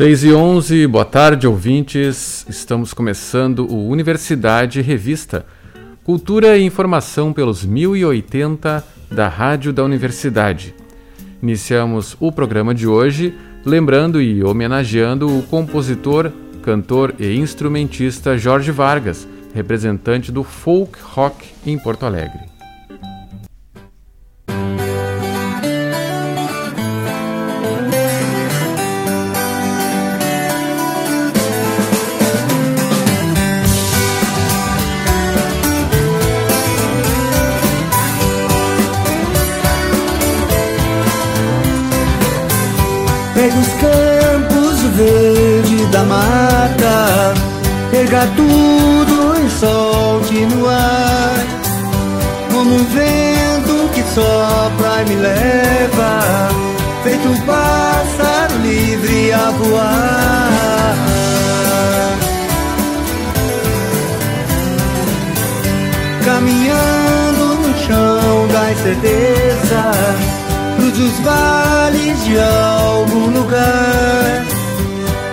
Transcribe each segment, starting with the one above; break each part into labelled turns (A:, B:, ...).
A: 6 e 11, boa tarde, ouvintes. Estamos começando o Universidade Revista. Cultura e informação pelos 1080 da Rádio da Universidade. Iniciamos o programa de hoje lembrando e homenageando o compositor, cantor e instrumentista Jorge Vargas, representante do folk rock em Porto Alegre.
B: Pega tudo e solte no ar Como um vento que sopra e me leva Feito um pássaro livre a voar Caminhando no chão da incerteza dos vales de algum lugar.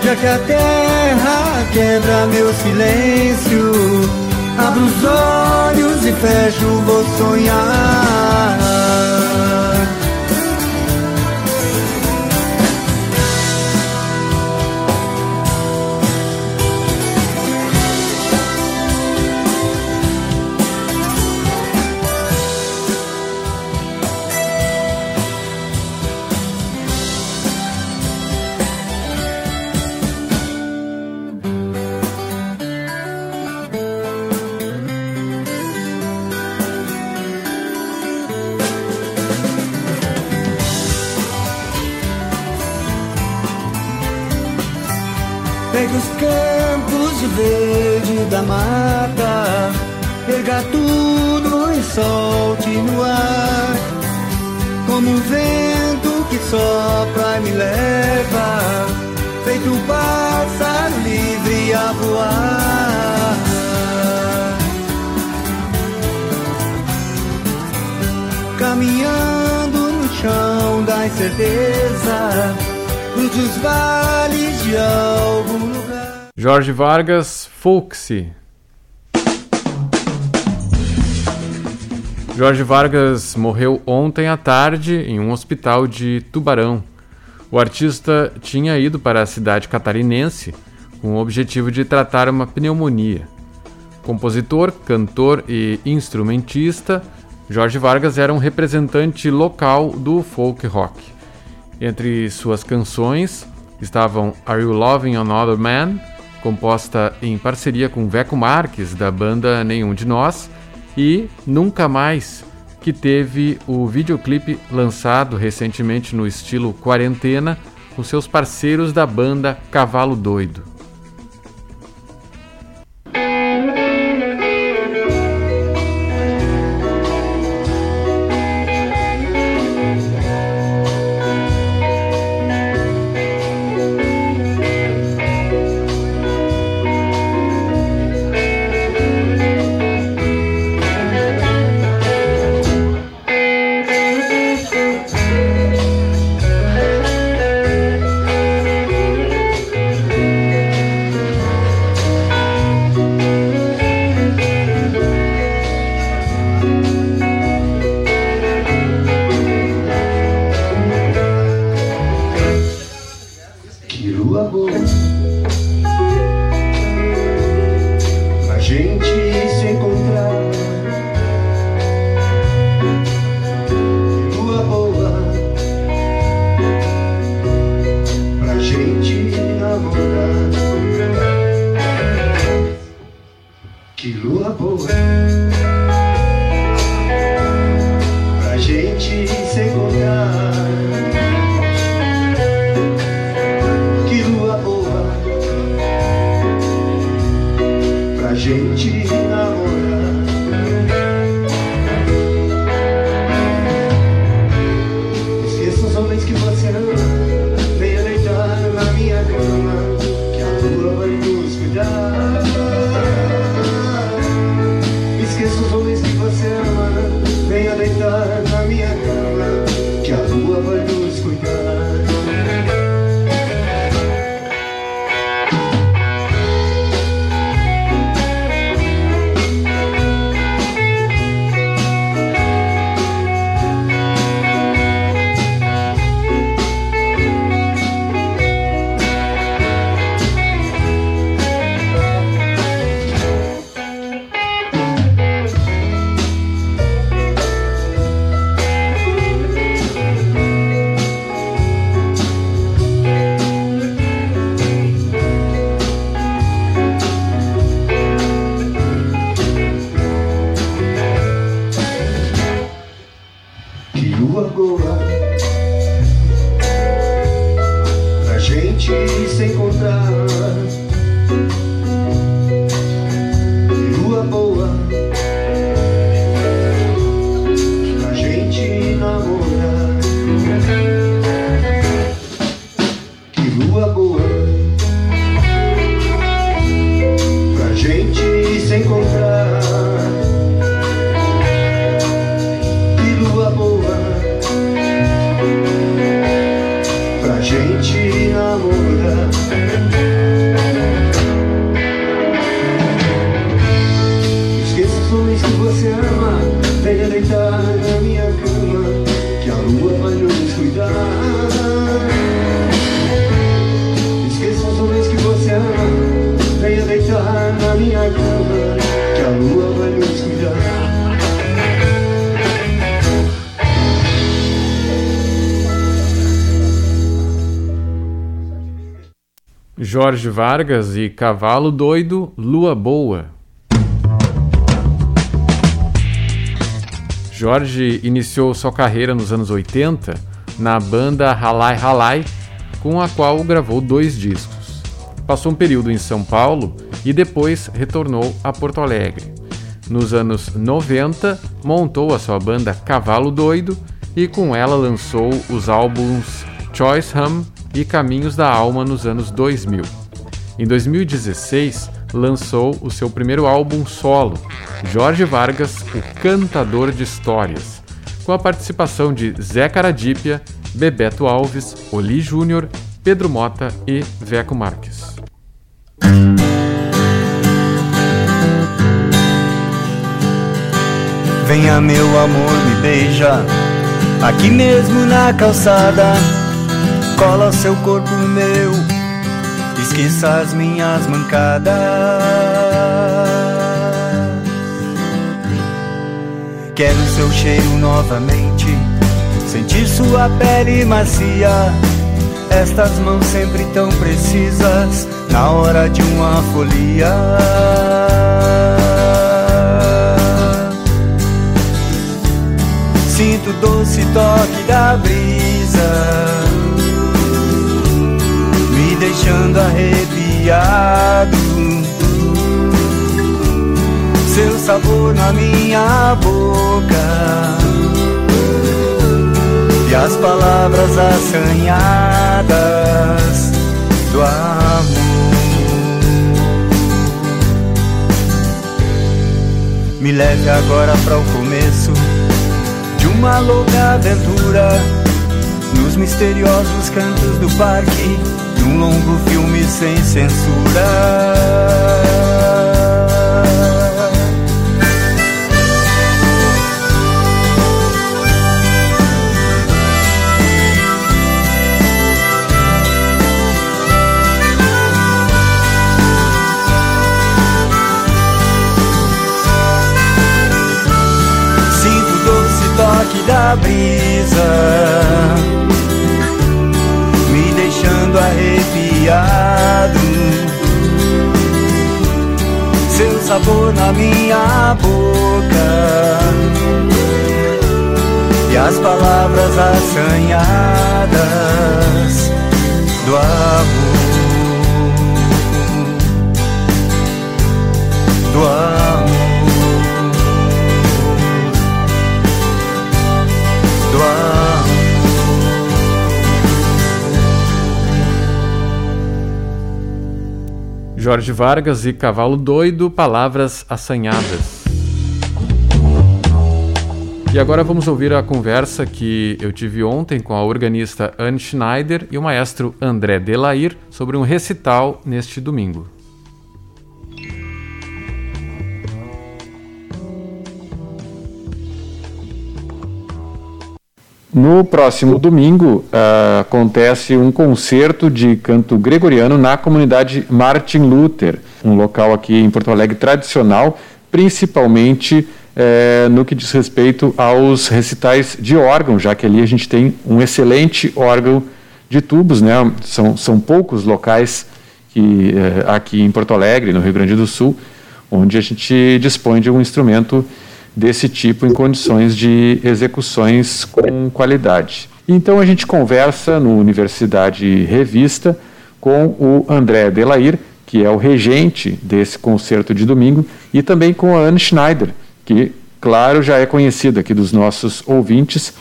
B: Já que a terra quebra meu silêncio, abro os olhos e fecho, vou sonhar. Mata, pega tudo e solte no ar, como um vento que sopra e me leva, feito um pássaro livre a voar. Caminhando no chão da incerteza, cruze os vales de algum lugar.
A: Jorge Vargas, Folksy. Jorge Vargas morreu ontem à tarde em um hospital de Tubarão. O artista tinha ido para a cidade catarinense com o objetivo de tratar uma pneumonia. Compositor, cantor e instrumentista, Jorge Vargas era um representante local do folk rock. Entre suas canções estavam Are You Loving Another Man? Composta em parceria com Veco Marques, da banda Nenhum de Nós, e Nunca Mais, que teve o videoclipe lançado recentemente no estilo quarentena com seus parceiros da banda Cavalo Doido. Vargas e Cavalo Doido, Lua Boa. Jorge iniciou sua carreira nos anos 80 na banda Halai Halai, com a qual gravou dois discos. Passou um período em São Paulo e depois retornou a Porto Alegre. Nos anos 90, montou a sua banda Cavalo Doido e com ela lançou os álbuns Choice Hum e Caminhos da Alma nos anos 2000. Em 2016, lançou o seu primeiro álbum solo, Jorge Vargas, o Cantador de Histórias, com a participação de Zé Caradípia, Bebeto Alves, Oli Júnior, Pedro Mota e Veco Marques.
B: Venha meu amor, me beija Aqui mesmo na calçada Cola seu corpo no meu Esqueça as minhas mancadas. Quero seu cheiro novamente. Sentir sua pele macia. Estas mãos sempre tão precisas Na hora de uma folia. Sinto o doce toque da brisa deixando arrepiado. Seu sabor na minha boca. E as palavras assanhadas do amor. Me leve agora para o começo de uma louca aventura nos misteriosos cantos do parque, num longo filme sem censura.
A: Jorge Vargas e Cavalo Doido, palavras assanhadas. E agora vamos ouvir a conversa que eu tive ontem com a organista Anne Schneider e o maestro André Delair sobre um recital neste domingo. No próximo domingo uh, acontece um concerto de canto gregoriano na comunidade Martin Luther, um local aqui em Porto Alegre tradicional, principalmente eh, no que diz respeito aos recitais de órgão, já que ali a gente tem um excelente órgão de tubos, né? São, são poucos locais que eh, aqui em Porto Alegre, no Rio Grande do Sul, onde a gente dispõe de um instrumento desse tipo em condições de execuções com qualidade. Então a gente conversa no Universidade Revista com o André Delair, que é o regente desse concerto de domingo, e também com a Anne Schneider, que, claro, já é conhecida aqui dos nossos ouvintes,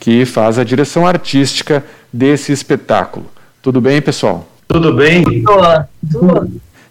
A: que faz a direção artística desse espetáculo. Tudo bem, pessoal?
C: Tudo bem?
D: Olá.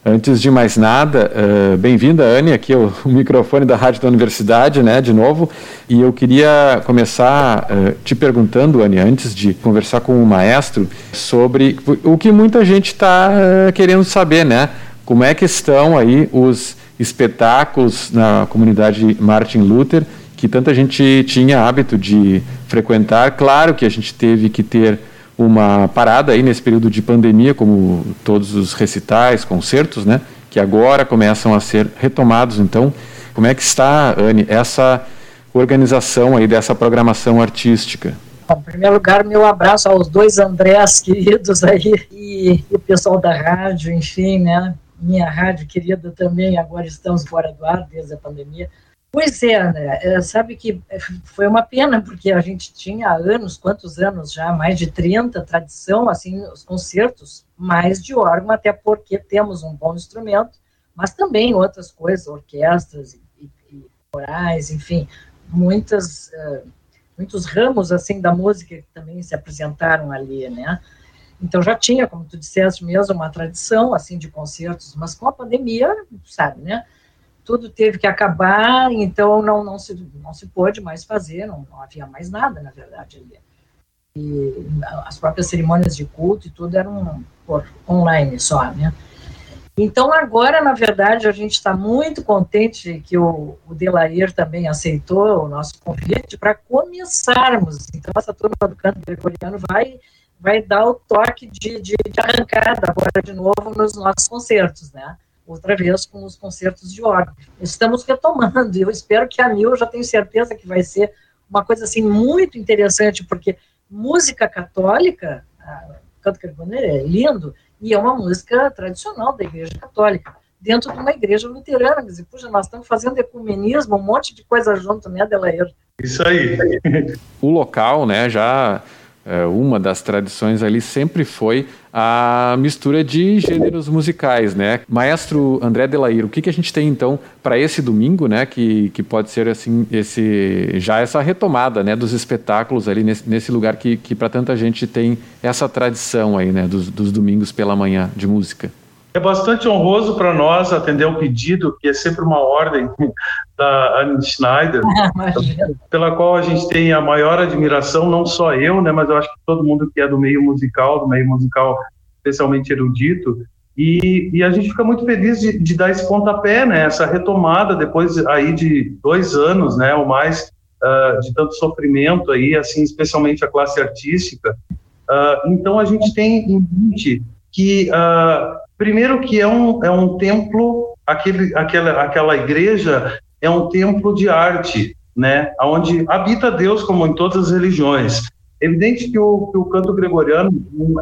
A: Antes de mais nada, uh, bem-vinda, Anne, aqui é o, o, microfone da Rádio da Universidade, né, de novo. E eu queria começar uh, te perguntando, Anne, antes de conversar com o maestro, sobre o que muita gente está uh, querendo saber, né? Como é que estão aí os espetáculos na comunidade Martin Luther, que tanta gente tinha hábito de frequentar. Claro que a gente teve que ter uma parada aí nesse período de pandemia, como todos os recitais, concertos, né? Que agora começam a ser retomados. Então, como é que está, Anne, essa organização aí dessa programação artística?
C: Em primeiro lugar, meu abraço aos dois Andrés queridos aí e, e o pessoal da rádio, enfim, né? Minha rádio querida também, agora estamos fora do ar desde a pandemia. Pois é, André, é, sabe que foi uma pena, porque a gente tinha há anos, quantos anos já, mais de 30, tradição, assim, os concertos, mais de órgão, até porque temos um bom instrumento, mas também outras coisas, orquestras e, e, e corais, enfim, muitas, uh, muitos ramos, assim, da música que também se apresentaram ali, né? Então já tinha, como tu disseste mesmo, uma tradição, assim, de concertos, mas com a pandemia, sabe, né? Tudo teve que acabar, então não, não, se, não se pôde mais fazer, não, não havia mais nada, na verdade. E as próprias cerimônias de culto e tudo eram por online só, né? Então, agora, na verdade, a gente está muito contente que o, o Delair também aceitou o nosso convite para começarmos. Então, essa turma do canto gregoriano vai, vai dar o toque de, de, de arrancada agora de novo nos nossos concertos, né? Outra vez com os concertos de órgão. Estamos retomando, e eu espero que a Mil, eu já tenho certeza que vai ser uma coisa assim muito interessante, porque música católica, canto gregoriano é lindo, e é uma música tradicional da Igreja Católica, dentro de uma igreja luterana. Dizer, puxa, nós estamos fazendo ecumenismo, um monte de coisa junto, né, Delair?
D: Isso aí.
A: o local, né, já uma das tradições ali sempre foi a mistura de gêneros musicais, né? Maestro André Delair, o que, que a gente tem então para esse domingo, né? Que, que pode ser assim esse já essa retomada, né? Dos espetáculos ali nesse, nesse lugar que, que para tanta gente tem essa tradição aí, né? Dos, dos domingos pela manhã de música.
D: É bastante honroso para nós atender o pedido, que é sempre uma ordem da Anne Schneider, pela qual a gente tem a maior admiração, não só eu, né, mas eu acho que todo mundo que é do meio musical, do meio musical especialmente erudito, e, e a gente fica muito feliz de, de, dar esse pontapé, né, essa retomada depois aí de dois anos, né, ou mais, uh, de tanto sofrimento aí, assim, especialmente a classe artística. Uh, então a gente tem em mente que uh, Primeiro que é um, é um templo, aquele, aquela, aquela igreja é um templo de arte, né, onde habita Deus como em todas as religiões. É evidente que o, que o canto gregoriano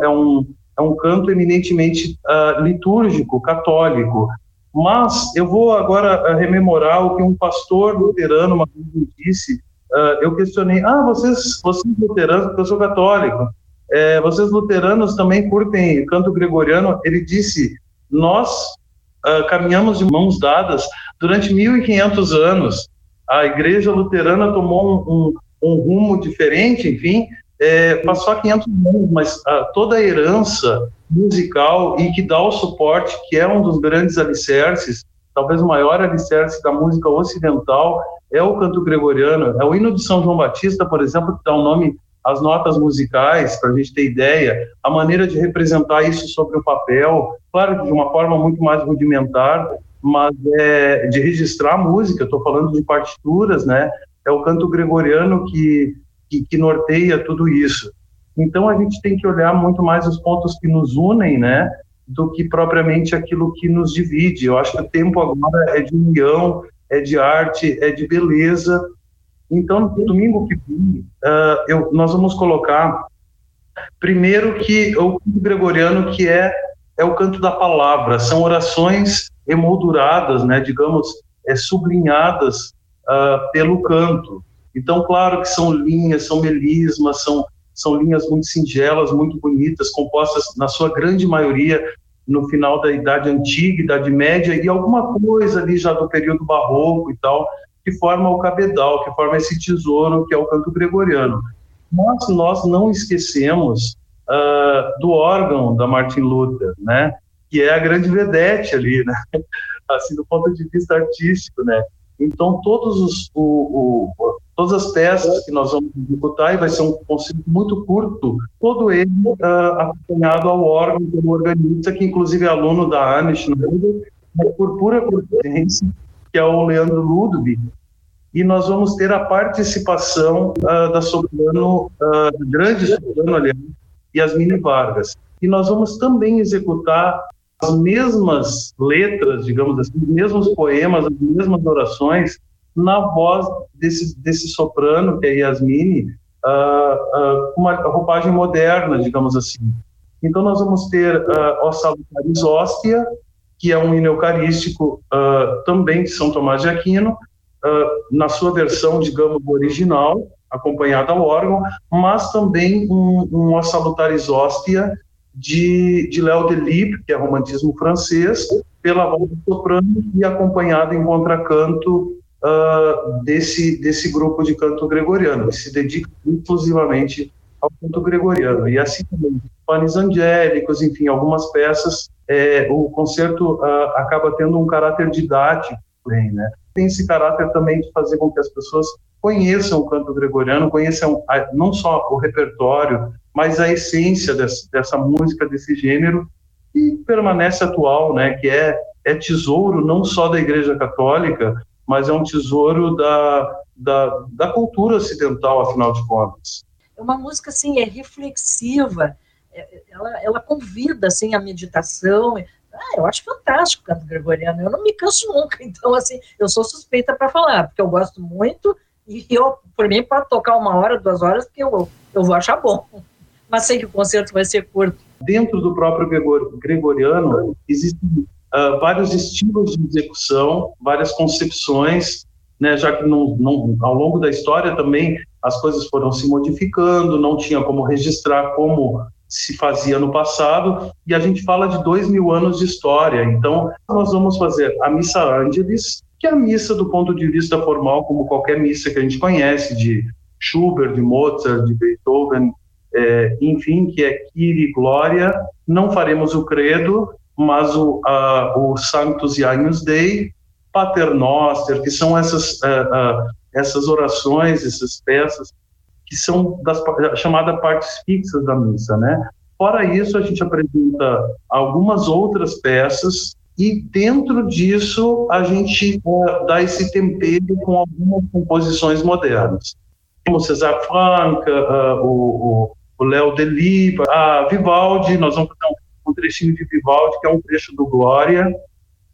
D: é um, é um canto eminentemente uh, litúrgico, católico, mas eu vou agora uh, rememorar o que um pastor luterano uma vez me disse. Uh, eu questionei, ah, vocês, vocês luteranos, porque eu sou católico, é, vocês luteranos também curtem canto gregoriano? Ele disse: Nós uh, caminhamos de mãos dadas durante 1.500 anos. A igreja luterana tomou um, um, um rumo diferente, enfim, é, passou há 500 anos, mas uh, toda a herança musical e que dá o suporte, que é um dos grandes alicerces, talvez o maior alicerce da música ocidental, é o canto gregoriano. É o hino de São João Batista, por exemplo, que dá o nome as notas musicais, para a gente ter ideia, a maneira de representar isso sobre o papel, claro de uma forma muito mais rudimentar, mas é, de registrar música, estou falando de partituras, né? É o canto gregoriano que, que, que, norteia tudo isso. Então a gente tem que olhar muito mais os pontos que nos unem, né? Do que propriamente aquilo que nos divide. Eu acho que o tempo agora é de união, é de arte, é de beleza, então, no domingo que vem, uh, eu, nós vamos colocar, primeiro, que o gregoriano, que é, é o canto da palavra, são orações emolduradas, né, digamos, é, sublinhadas uh, pelo canto. Então, claro que são linhas, são melismas, são, são linhas muito singelas, muito bonitas, compostas, na sua grande maioria, no final da Idade Antiga, Idade Média, e alguma coisa ali já do período barroco e tal, que forma o cabedal, que forma esse tesouro que é o canto gregoriano. Mas nós não esquecemos uh, do órgão da Martin Luther, né? que é a grande vedete ali, né? Assim, do ponto de vista artístico, né? Então, todos os, o, o, todas as peças que nós vamos executar, e vai ser um conceito muito curto, todo ele uh, acompanhado ao órgão do organista, que inclusive é aluno da Anish, por pura coincidência, que é o Leandro Ludwig, e nós vamos ter a participação uh, da soprano, uh, grande soprano, aliás, Yasmine Vargas. E nós vamos também executar as mesmas letras, digamos assim, os mesmos poemas, as mesmas orações, na voz desse, desse soprano, que é Yasmine, uh, uh, uma roupagem moderna, digamos assim. Então, nós vamos ter uh, O Salutaris Hóstia, que é um hino eucarístico uh, também de São Tomás de Aquino, uh, na sua versão, digamos, original, acompanhada ao órgão, mas também um, um O Salutaris de, de Léo Delibes, que é romantismo francês, pela voz soprano e acompanhado em contracanto uh, desse, desse grupo de canto gregoriano, que se dedica exclusivamente ao canto gregoriano. E assim também, panes angélicos, enfim, algumas peças, é, o concerto uh, acaba tendo um caráter didático, né? Tem esse caráter também de fazer com que as pessoas conheçam o canto gregoriano, conheçam a, não só o repertório, mas a essência dessa, dessa música, desse gênero, que permanece atual, né, que é, é tesouro não só da Igreja Católica, mas é um tesouro da, da, da cultura ocidental, afinal de contas.
C: É uma música, assim, é reflexiva, é, ela, ela convida, assim, a meditação, ah, eu acho fantástico o canto gregoriano, eu não me canso nunca, então, assim, eu sou suspeita para falar, porque eu gosto muito, e eu, por mim, pode tocar uma hora, duas horas, porque eu, eu vou achar bom mas sei que o concerto vai ser curto.
D: Dentro do próprio gregoriano, existem uh, vários estilos de execução, várias concepções, né, já que não, ao longo da história também as coisas foram se modificando, não tinha como registrar como se fazia no passado, e a gente fala de dois mil anos de história. Então, nós vamos fazer a Missa Angelis, que é a missa do ponto de vista formal, como qualquer missa que a gente conhece, de Schubert, de Mozart, de Beethoven, é, enfim, que é Kyrie Glória, não faremos o credo, mas o, a, o Sanctus Ianius Dei, Pater Noster, que são essas, uh, uh, essas orações, essas peças, que são das chamadas partes fixas da missa, né? Fora isso, a gente apresenta algumas outras peças e dentro disso a gente uh, dá esse tempero com algumas composições modernas. Como César Franca, o, o o Léo Deliva, a Vivaldi, nós vamos fazer um, trechinho de Vivaldi, que é um trecho do Glória,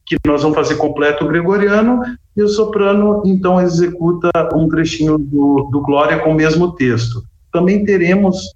D: que nós vamos fazer completo gregoriano, e o soprano, então, executa um trechinho do, do Glória com o mesmo texto. Também teremos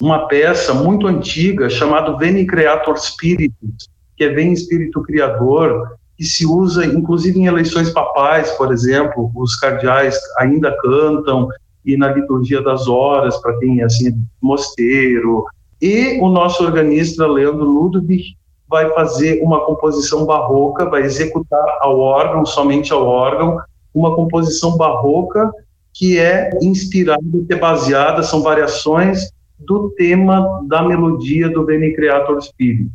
D: uma peça muito antiga chamada Veni Creator Spiritus, que é Vem Espírito Criador, que se usa inclusive em eleições papais, por exemplo, os cardeais ainda cantam, e na liturgia das horas, para quem é assim, mosteiro. E o nosso organista, Leandro Ludwig, vai fazer uma composição barroca, vai executar ao órgão, somente ao órgão, uma composição barroca que é inspirada, que é baseada, são variações do tema da melodia do Bene Creator Spirit.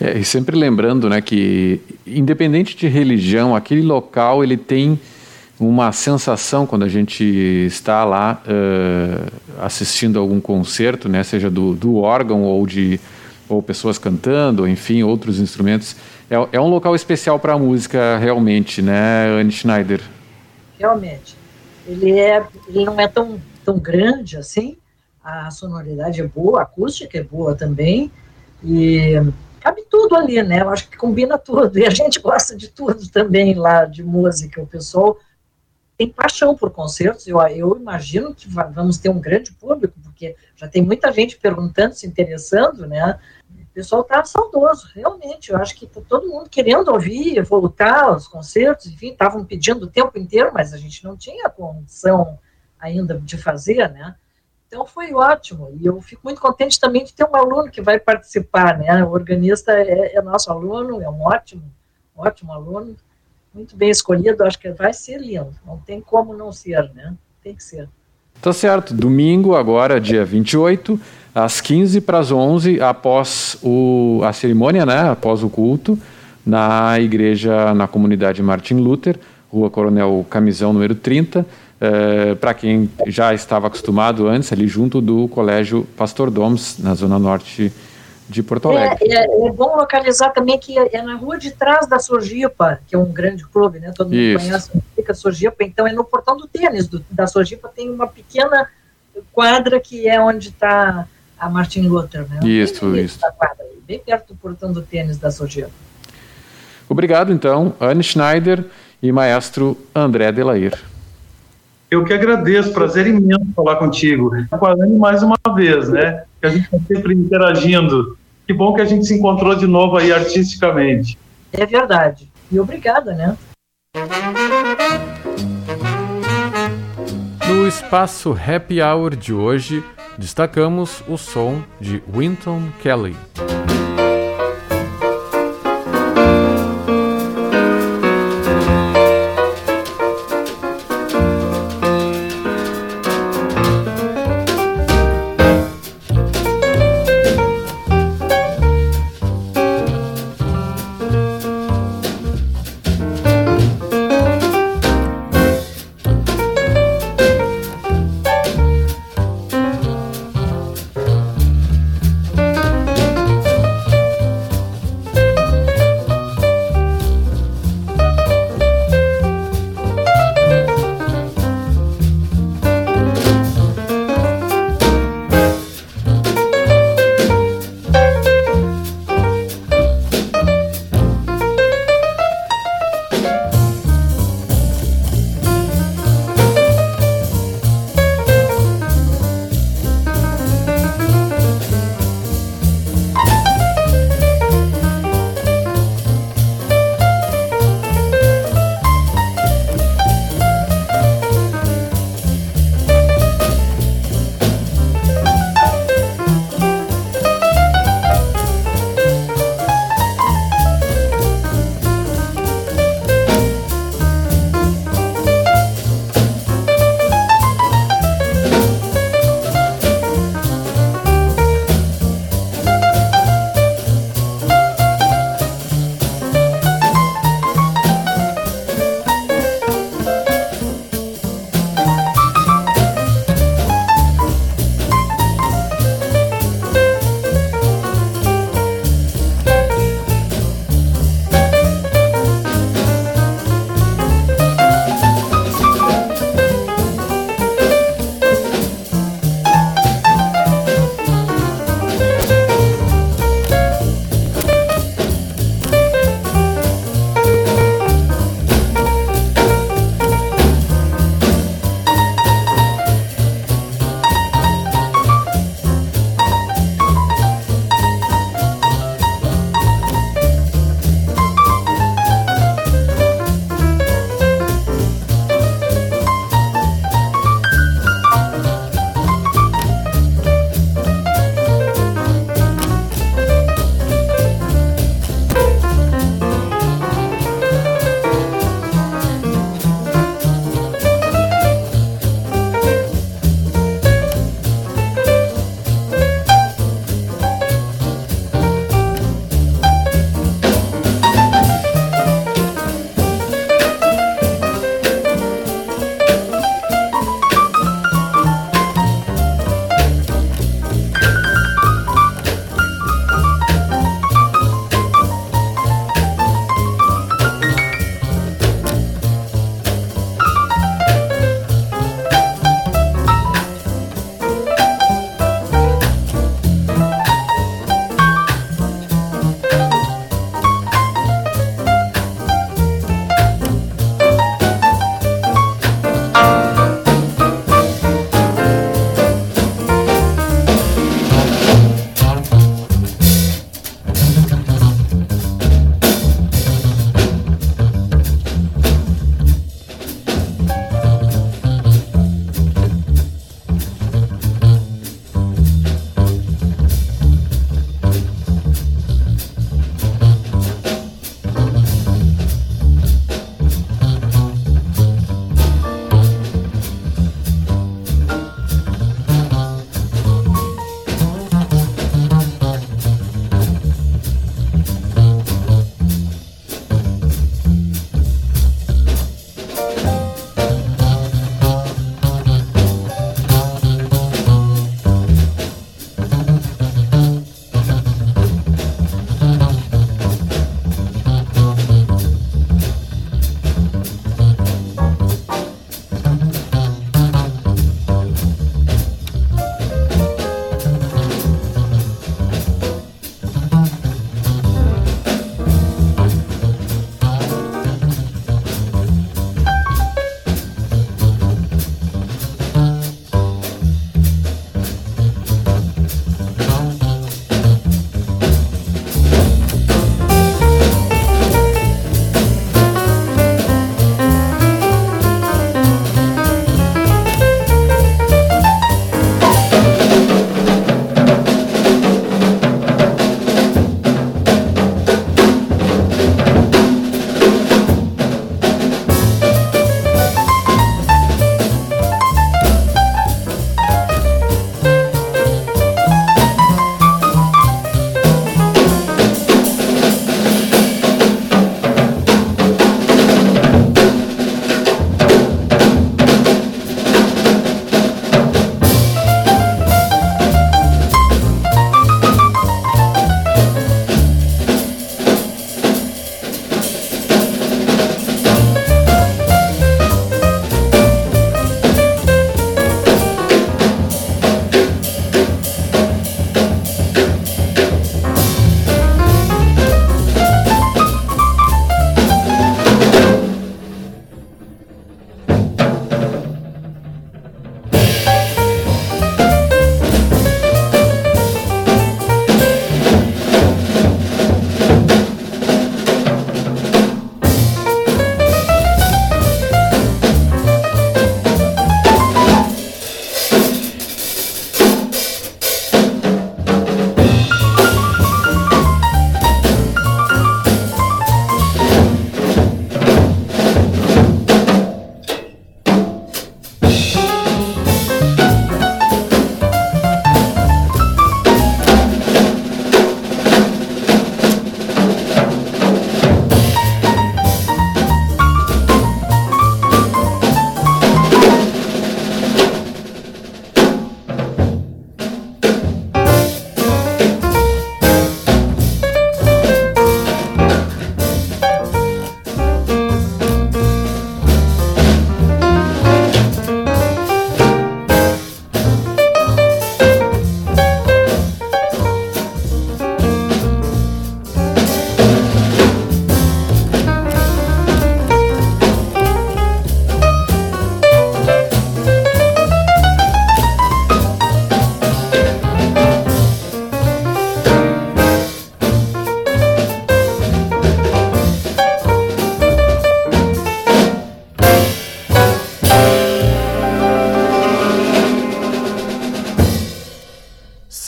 A: É, e sempre lembrando, né, que independente de religião, aquele local ele tem uma sensação quando a gente está lá uh, assistindo algum concerto, né, seja do, do órgão ou de ou pessoas cantando, enfim, outros instrumentos. É, é um local especial para a música, realmente, né, Anne Schneider?
C: Realmente. Ele, é, ele não é tão, tão grande assim, a sonoridade é boa, a acústica é boa também, e cabe tudo ali, né? Eu acho que combina tudo. E a gente gosta de tudo também lá de música. O pessoal tem paixão por concertos. Eu, eu imagino que vamos ter um grande público, porque já tem muita gente perguntando, se interessando, né? Pessoal está saudoso, realmente. Eu acho que está todo mundo querendo ouvir, voltar aos concertos, enfim, estavam pedindo o tempo inteiro, mas a gente não tinha condição ainda de fazer, né? Então foi ótimo. E eu fico muito contente também de ter um aluno que vai participar, né? O organista é, é nosso aluno, é um ótimo, ótimo aluno muito bem escolhido, acho que vai ser lindo. Não tem como não ser, né? Tem que ser.
A: Tá certo. Domingo, agora, dia 28, às 15 para as 11, após o, a cerimônia, né, após o culto, na igreja, na comunidade Martin Luther, Rua Coronel Camisão, número 30, eh, para quem já estava acostumado antes, ali junto do Colégio Pastor Doms, na zona norte de Porto Alegre.
C: É, é, é, bom localizar também que é na rua de trás da Sojipa, que é um grande clube, né? Todo mundo Isso. conhece, fica Sojipa, então é no portão do tênis do, da Sojipa, tem uma pequena quadra que é onde está a Martin Luther, né?
A: Isso, bem isso.
C: Quadra, bem perto do portão do tênis da Sojipa.
A: Obrigado, então, Anne Schneider e maestro André Delair.
D: Eu que agradeço, prazer imenso falar contigo. Com a Anne mais uma vez, né? Que a gente está sempre interagindo. Que bom que a gente se encontrou de novo aí artisticamente.
C: É verdade. E obrigada, né?
A: No espaço Happy Hour de hoje, destacamos o som de Winton Kelly.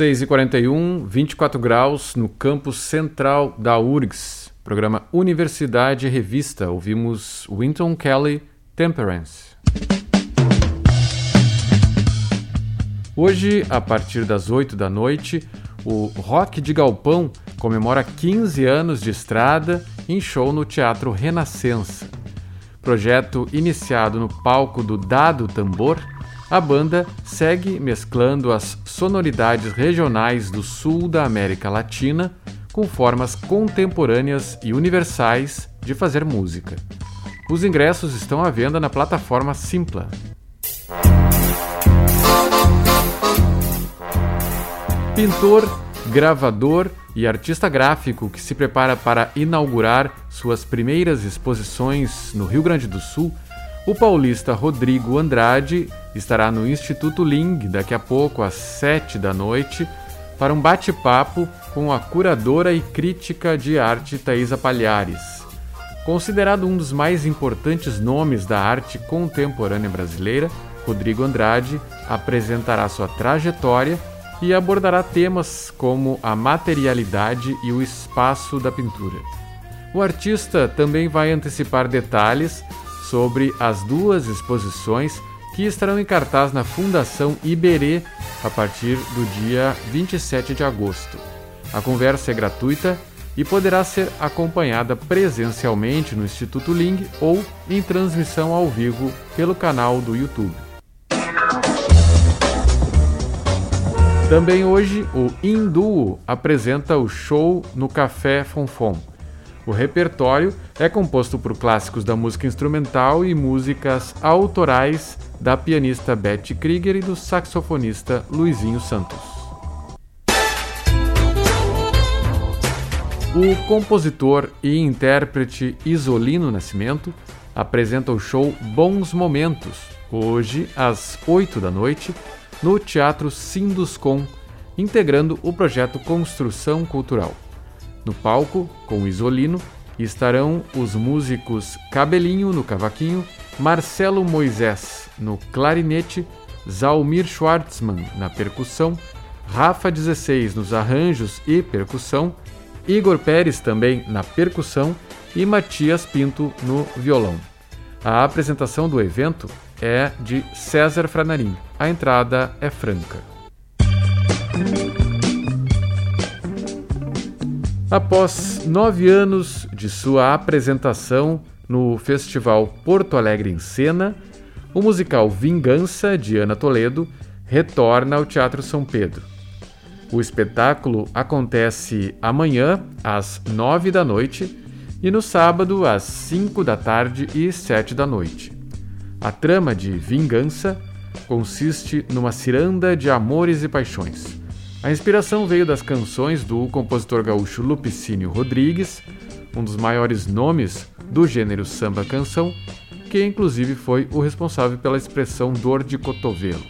A: 6h41, 24 graus no campus central da URGS. Programa Universidade Revista. Ouvimos Winton Kelly, Temperance. Hoje, a partir das 8 da noite, o Rock de Galpão comemora 15 anos de estrada em show no Teatro Renascença. Projeto iniciado no palco do Dado Tambor a banda segue mesclando as sonoridades regionais do sul da América Latina com formas contemporâneas e universais de fazer música. Os ingressos estão à venda na plataforma Simpla. Pintor, gravador e artista gráfico que se prepara para inaugurar suas primeiras exposições no Rio Grande do Sul o paulista Rodrigo Andrade estará no Instituto Ling daqui a pouco, às 7 da noite, para um bate-papo com a curadora e crítica de arte Thaisa Palhares. Considerado um dos mais importantes nomes da arte contemporânea brasileira, Rodrigo Andrade apresentará sua trajetória e abordará temas como a materialidade e o espaço da pintura. O artista também vai antecipar detalhes sobre as duas exposições que estarão em cartaz na Fundação Iberê a partir do dia 27 de agosto. A conversa é gratuita e poderá ser acompanhada presencialmente no Instituto Ling ou em transmissão ao vivo pelo canal do YouTube. Também hoje, o Induo apresenta o show no Café Fonfon. O repertório é composto por clássicos da música instrumental e músicas autorais da pianista Betty Krieger e do saxofonista Luizinho Santos. O compositor e intérprete Isolino Nascimento apresenta o show Bons Momentos, hoje às 8 da noite, no Teatro Sinduscom, integrando o projeto Construção Cultural. No palco, com o Isolino, estarão os músicos Cabelinho no cavaquinho, Marcelo Moisés no clarinete, Zalmir Schwartzman na percussão, Rafa 16 nos arranjos e percussão, Igor Pérez também na percussão e Matias Pinto no violão. A apresentação do evento é de César Franarim. A entrada é franca. Após nove anos de sua apresentação no Festival Porto Alegre em Cena, o musical Vingança, de Ana Toledo, retorna ao Teatro São Pedro. O espetáculo acontece amanhã, às nove da noite, e no sábado, às cinco da tarde e sete da noite. A trama de Vingança consiste numa ciranda de amores e paixões a inspiração veio das canções do compositor gaúcho Lupicínio Rodrigues, um dos maiores nomes do gênero samba canção, que inclusive foi o responsável pela expressão dor de cotovelo.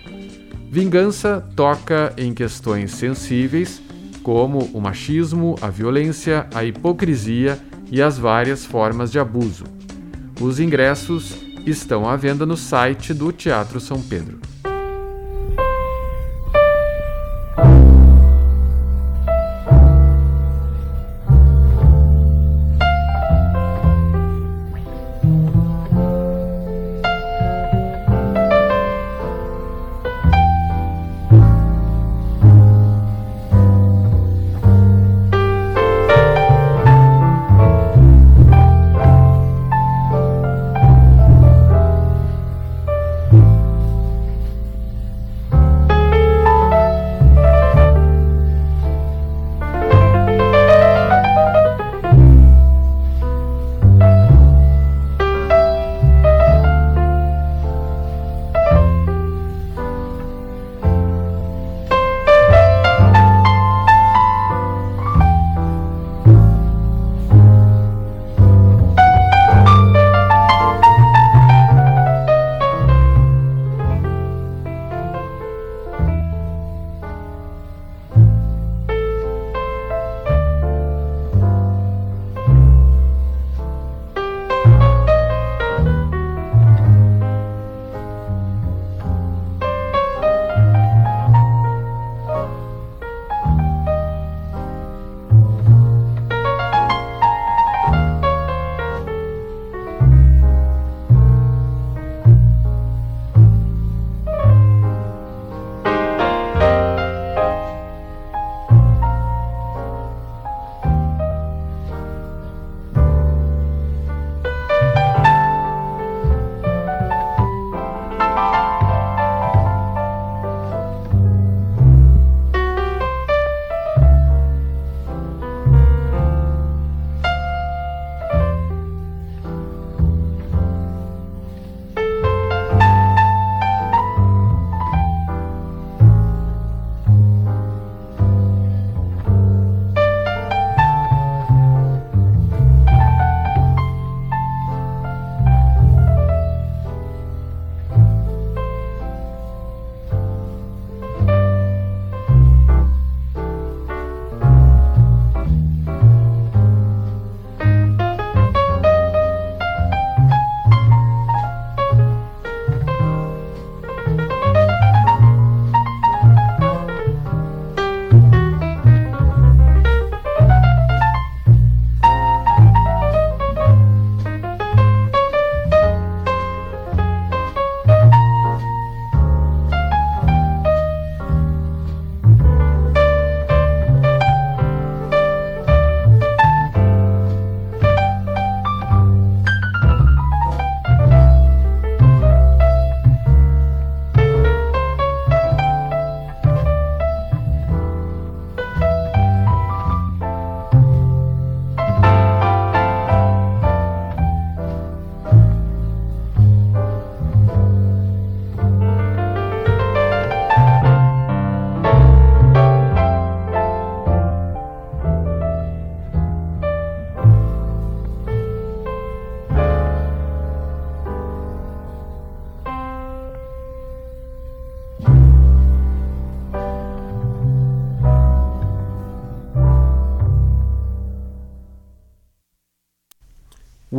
A: Vingança toca em questões sensíveis como o machismo, a violência, a hipocrisia e as várias formas de abuso. Os ingressos estão à venda no site do Teatro São Pedro.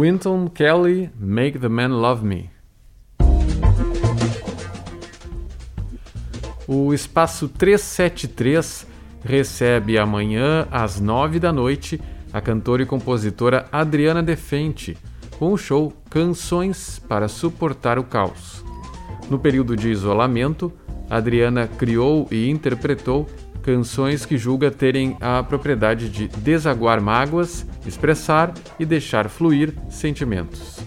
A: Winton Kelly, Make the Man Love Me. O Espaço 373 recebe amanhã, às 9 da noite, a cantora e compositora Adriana Defente, com o show Canções para Suportar o Caos. No período de isolamento, Adriana criou e interpretou canções que julga terem a propriedade de desaguar mágoas, expressar e deixar fluir sentimentos.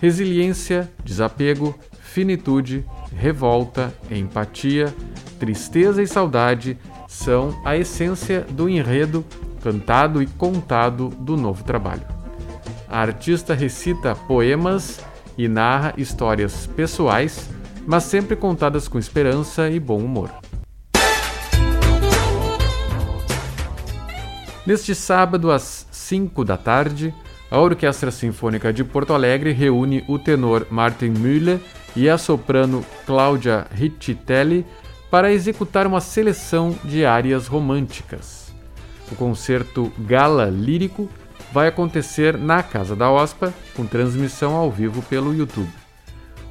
A: Resiliência, desapego, finitude, revolta, empatia, tristeza e saudade são a essência do enredo cantado e contado do novo trabalho. A artista recita poemas e narra histórias pessoais, mas sempre contadas com esperança e bom humor. Neste sábado, às 5 da tarde, a Orquestra Sinfônica de Porto Alegre reúne o tenor Martin Müller e a soprano Cláudia Riccitelli para executar uma seleção de áreas românticas. O concerto Gala Lírico vai acontecer na Casa da OSPA, com transmissão ao vivo pelo YouTube.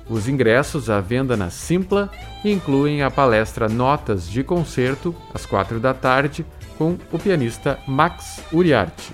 A: Os ingressos à venda na Simpla incluem a palestra Notas de Concerto, às quatro da tarde, com o pianista Max Uriarte.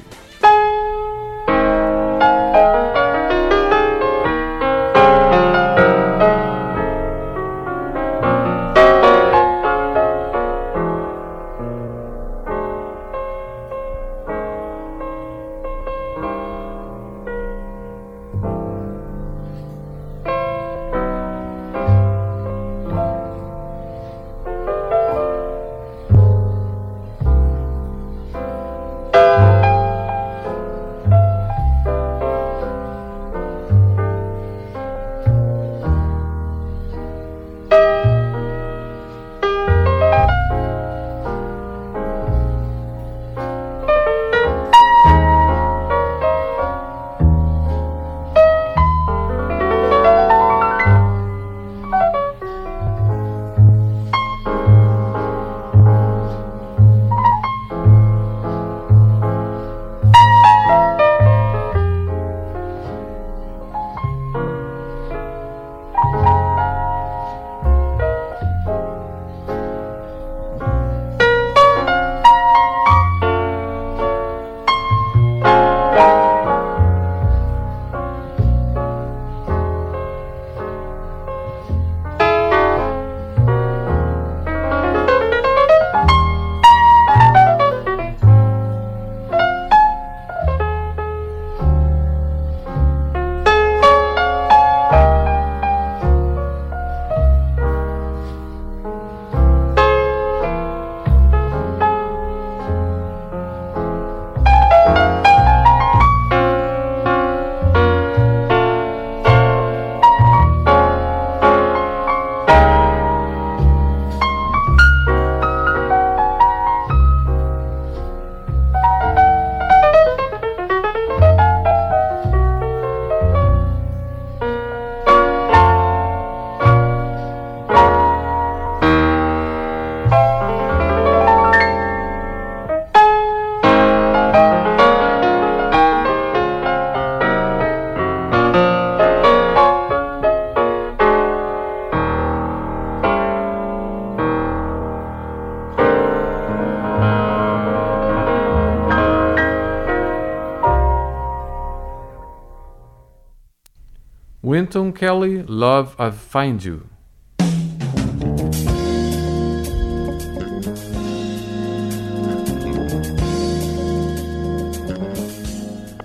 A: Winton Kelly, Love I Find You.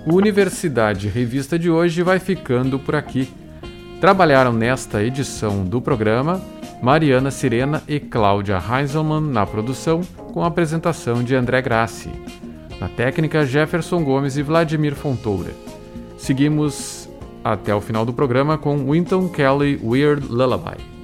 A: O Universidade Revista de hoje vai ficando por aqui. Trabalharam nesta edição do programa Mariana Sirena e Cláudia Heiselman na produção, com a apresentação de André Grassi. Na técnica, Jefferson Gomes e Vladimir Fontoura. Seguimos até o final do programa com Winton Kelly Weird Lullaby.